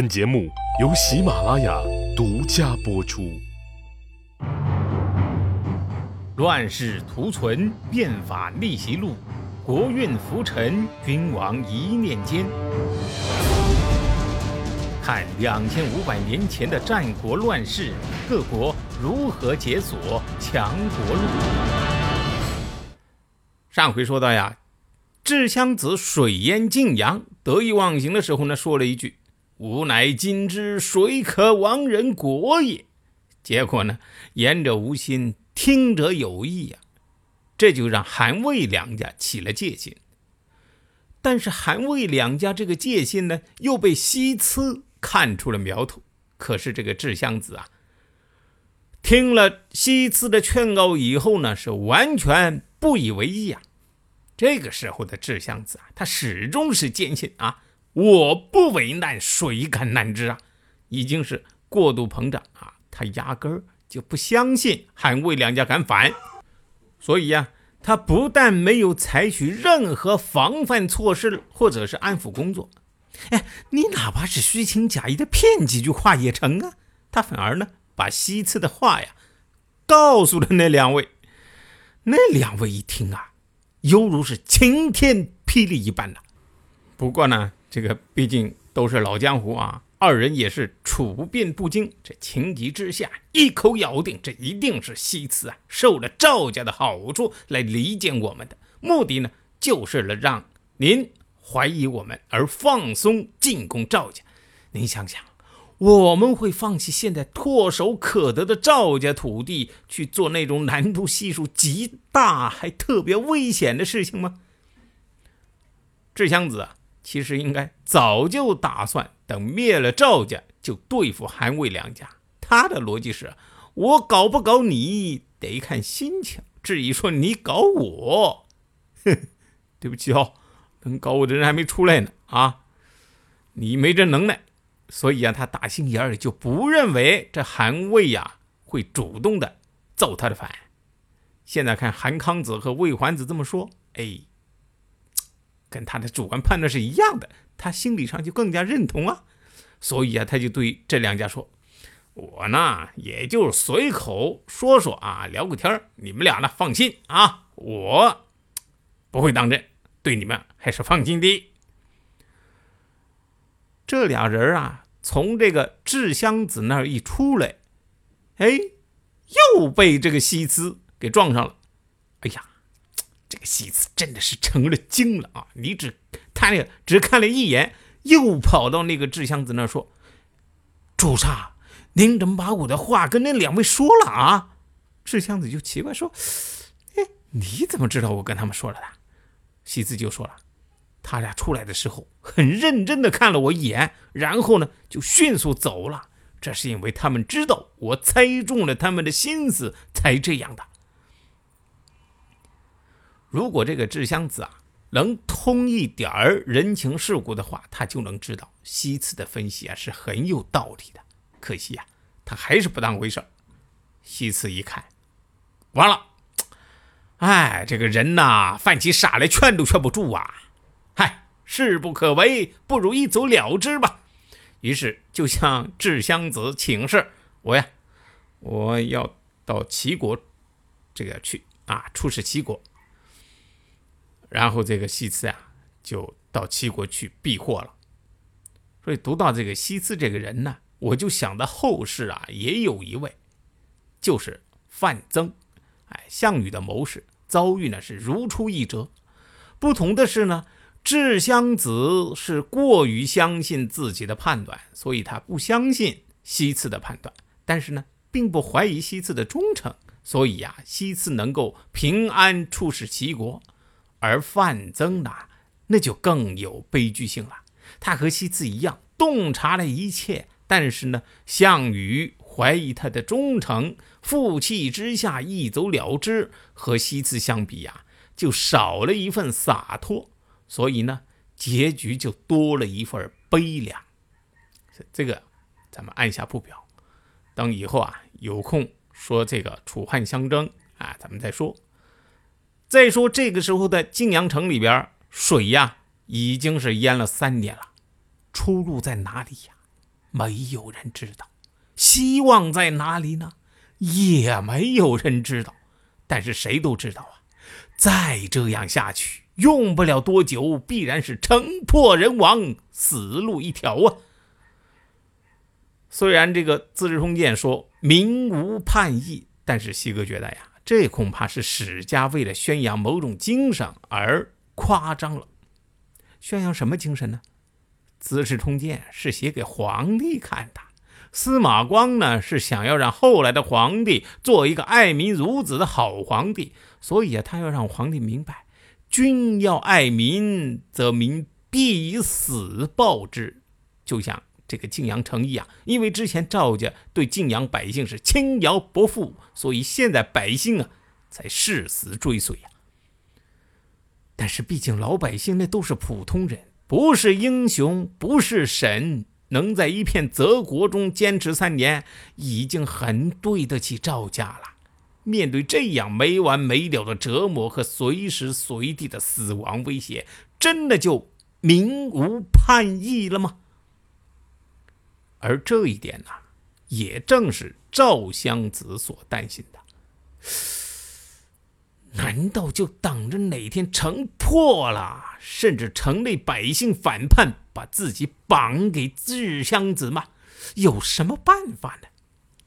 本节目由喜马拉雅独家播出。乱世图存，变法逆袭录，国运浮沉，君王一念间。看两千五百年前的战国乱世，各国如何解锁强国路。上回说到呀，智襄子水淹晋阳，得意忘形的时候呢，说了一句。吾乃今之水可亡人国也。结果呢，言者无心，听者有意呀，这就让韩魏两家起了戒心。但是韩魏两家这个戒心呢，又被西辞看出了苗头。可是这个智襄子啊，听了西辞的劝告以后呢，是完全不以为意啊。这个时候的智襄子啊，他始终是坚信啊。我不为难，谁敢难之啊？已经是过度膨胀啊！他压根儿就不相信韩魏两家敢反，所以呀，他不但没有采取任何防范措施或者是安抚工作，哎，你哪怕是虚情假意的骗几句话也成啊！他反而呢，把西次的话呀，告诉了那两位，那两位一听啊，犹如是晴天霹雳一般的。不过呢。这个毕竟都是老江湖啊，二人也是处变不惊。这情急之下，一口咬定这一定是西辞啊，受了赵家的好处来离间我们的，目的呢，就是了让您怀疑我们而放松进攻赵家。您想想，我们会放弃现在唾手可得的赵家土地去做那种难度系数极大还特别危险的事情吗？智襄子啊。其实应该早就打算等灭了赵家，就对付韩魏两家。他的逻辑是：我搞不搞你得看心情。至于说你搞我，对不起哦，能搞我的人还没出来呢啊！你没这能耐，所以啊，他打心眼里就不认为这韩魏呀会主动的造他的反。现在看韩康子和魏桓子这么说，哎。跟他的主观判断是一样的，他心理上就更加认同啊，所以啊，他就对这两家说：“我呢，也就随口说说啊，聊个天你们俩呢，放心啊，我不会当真，对你们还是放心的。”这俩人啊，从这个智襄子那儿一出来，哎，又被这个西辞给撞上了。哎呀！这个西子真的是成了精了啊！你只他那个只看了一眼，又跑到那个智箱子那说：“主上，您怎么把我的话跟那两位说了啊？”智箱子就奇怪说：“哎，你怎么知道我跟他们说了的？”西子就说了：“他俩出来的时候很认真的看了我一眼，然后呢就迅速走了。这是因为他们知道我猜中了他们的心思才这样的。”如果这个智襄子啊能通一点儿人情世故的话，他就能知道西辞的分析啊是很有道理的。可惜呀，他还是不当回事。西辞一看，完了，哎，这个人呐，犯起傻来劝都劝不住啊！嗨，事不可为，不如一走了之吧。于是就向智襄子请示：“我呀，我要到齐国这个去啊，出使齐国。”然后这个西辞啊，就到齐国去避祸了。所以读到这个西辞这个人呢，我就想到后世啊，也有一位，就是范增。哎，项羽的谋士，遭遇呢是如出一辙。不同的是呢，智襄子是过于相信自己的判断，所以他不相信西辞的判断，但是呢，并不怀疑西辞的忠诚，所以呀，西辞能够平安出使齐国。而范增呢，那就更有悲剧性了。他和西辞一样，洞察了一切，但是呢，项羽怀疑他的忠诚，负气之下一走了之。和西辞相比呀，就少了一份洒脱，所以呢，结局就多了一份悲凉。这个咱们按下不表，等以后啊有空说这个楚汉相争啊，咱们再说。再说这个时候的晋阳城里边，水呀已经是淹了三年了，出路在哪里呀？没有人知道。希望在哪里呢？也没有人知道。但是谁都知道啊，再这样下去，用不了多久，必然是城破人亡，死路一条啊！虽然这个《资治通鉴》说民无叛意，但是西哥觉得呀，这恐怕是史家为了宣扬某种精神而夸张了。宣扬什么精神呢？《资治通鉴》是写给皇帝看的。司马光呢，是想要让后来的皇帝做一个爱民如子的好皇帝，所以啊，他要让皇帝明白，君要爱民，则民必以死报之。就像这个晋阳城邑啊，因为之前赵家对晋阳百姓是轻徭薄赋，所以现在百姓啊才誓死追随呀。但是毕竟老百姓那都是普通人，不是英雄，不是神。能在一片泽国中坚持三年，已经很对得起赵家了。面对这样没完没了的折磨和随时随地的死亡威胁，真的就民无叛意了吗？而这一点呢，也正是赵襄子所担心的。难道就等着哪天城破了，甚至城内百姓反叛，把自己绑给智襄子吗？有什么办法呢？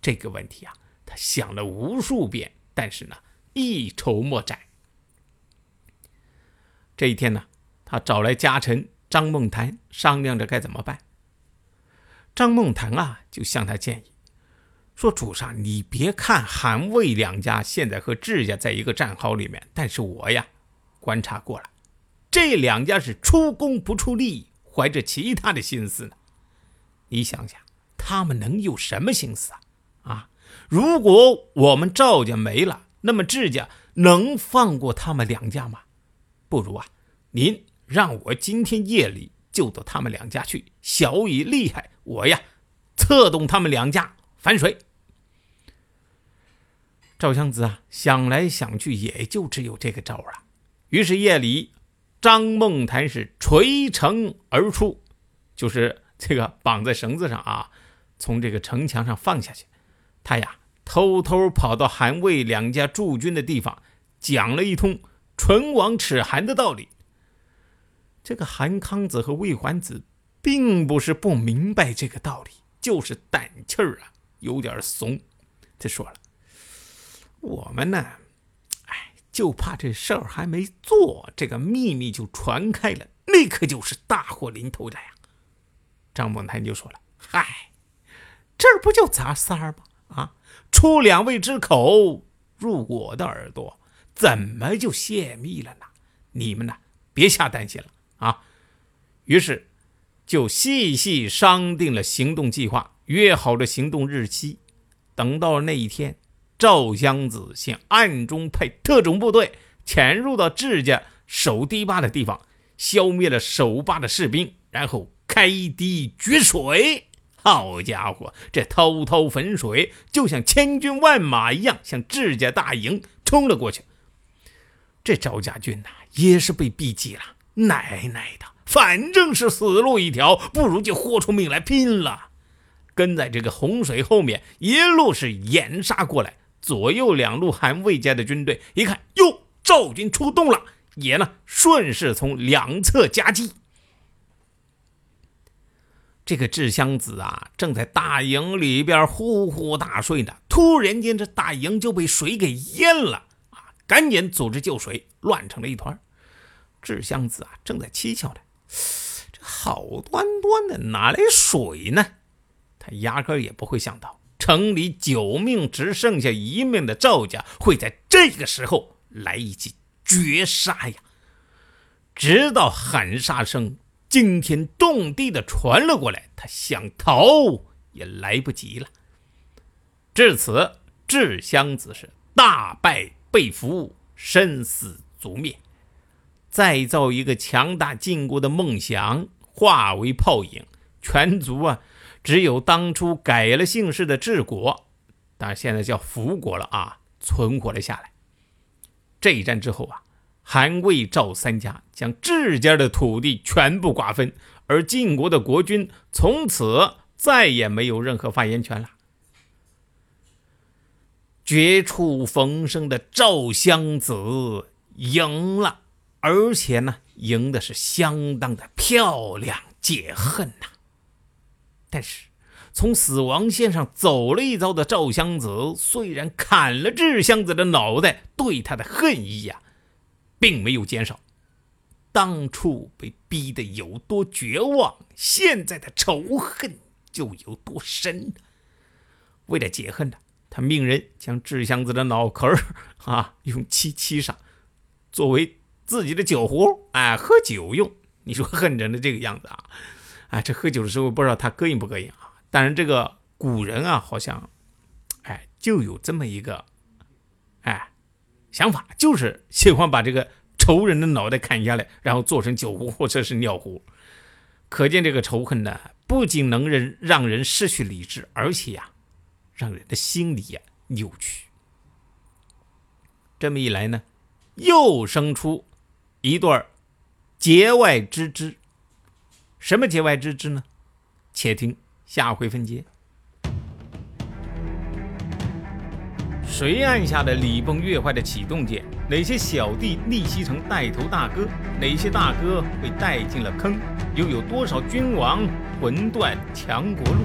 这个问题啊，他想了无数遍，但是呢，一筹莫展。这一天呢，他找来家臣张梦谈商量着该怎么办。张梦腾啊，就向他建议。说主上，你别看韩魏两家现在和智家在一个战壕里面，但是我呀观察过了，这两家是出工不出力，怀着其他的心思呢。你想想，他们能有什么心思啊？啊，如果我们赵家没了，那么智家能放过他们两家吗？不如啊，您让我今天夜里就到他们两家去，小以厉害，我呀策动他们两家。反水。赵襄子啊，想来想去，也就只有这个招了。于是夜里，张梦谈是垂城而出，就是这个绑在绳子上啊，从这个城墙上放下去。他呀，偷偷跑到韩魏两家驻军的地方，讲了一通“唇亡齿寒”的道理。这个韩康子和魏桓子并不是不明白这个道理，就是胆气儿啊。有点怂，他说了：“我们呢，哎，就怕这事儿还没做，这个秘密就传开了，那可就是大祸临头了呀。”张梦谈就说了：“嗨，这不就咱仨吗？啊，出两位之口，入我的耳朵，怎么就泄密了呢？你们呢，别瞎担心了啊。”于是就细细商定了行动计划。约好了行动日期，等到了那一天，赵襄子先暗中派特种部队潜入到智家守堤坝的地方，消灭了守坝的士兵，然后开堤决水。好家伙，这滔滔汾水就像千军万马一样，向智家大营冲了过去。这赵家军呐，也是被逼急了，奶奶的，反正是死路一条，不如就豁出命来拼了。跟在这个洪水后面，一路是掩杀过来。左右两路韩魏家的军队一看，哟，赵军出动了，也呢顺势从两侧夹击。这个智襄子啊，正在大营里边呼呼大睡呢。突然间，这大营就被水给淹了啊！赶紧组织救水，乱成了一团。智襄子啊，正在蹊跷呢，好端端的哪来水呢？他压根也不会想到，城里九命只剩下一命的赵家会在这个时候来一记绝杀呀！直到喊杀声惊天动地的传了过来，他想逃也来不及了。至此，智襄子是大败被俘，身死族灭，再造一个强大晋国的梦想化为泡影，全族啊！只有当初改了姓氏的治国，但现在叫福国了啊，存活了下来。这一战之后啊，韩魏赵三家将治家的土地全部瓜分，而晋国的国君从此再也没有任何发言权了。绝处逢生的赵襄子赢了，而且呢，赢的是相当的漂亮，解恨呐。但是，从死亡线上走了一遭的赵襄子，虽然砍了智襄子的脑袋，对他的恨意呀，并没有减少。当初被逼得有多绝望，现在的仇恨就有多深。为了解恨呢。他命人将智箱子的脑壳啊，用漆漆上，作为自己的酒壶，哎，喝酒用。你说 恨人的这个样子啊，哎，这喝酒的时候不知道他膈应不膈应啊？当然，这个古人啊，好像，哎，就有这么一个，哎，想法，就是喜欢把这个仇人的脑袋砍下来，然后做成酒壶 或者是尿壶。可见这个仇恨呢，不仅能人让人失去理智，而且呀。让人的心里呀扭曲。这么一来呢，又生出一对节外之枝。什么节外之枝呢？且听下回分解。谁按下了礼崩乐坏的启动键？哪些小弟逆袭成带头大哥？哪些大哥被带进了坑？又有多少君王魂断强国路？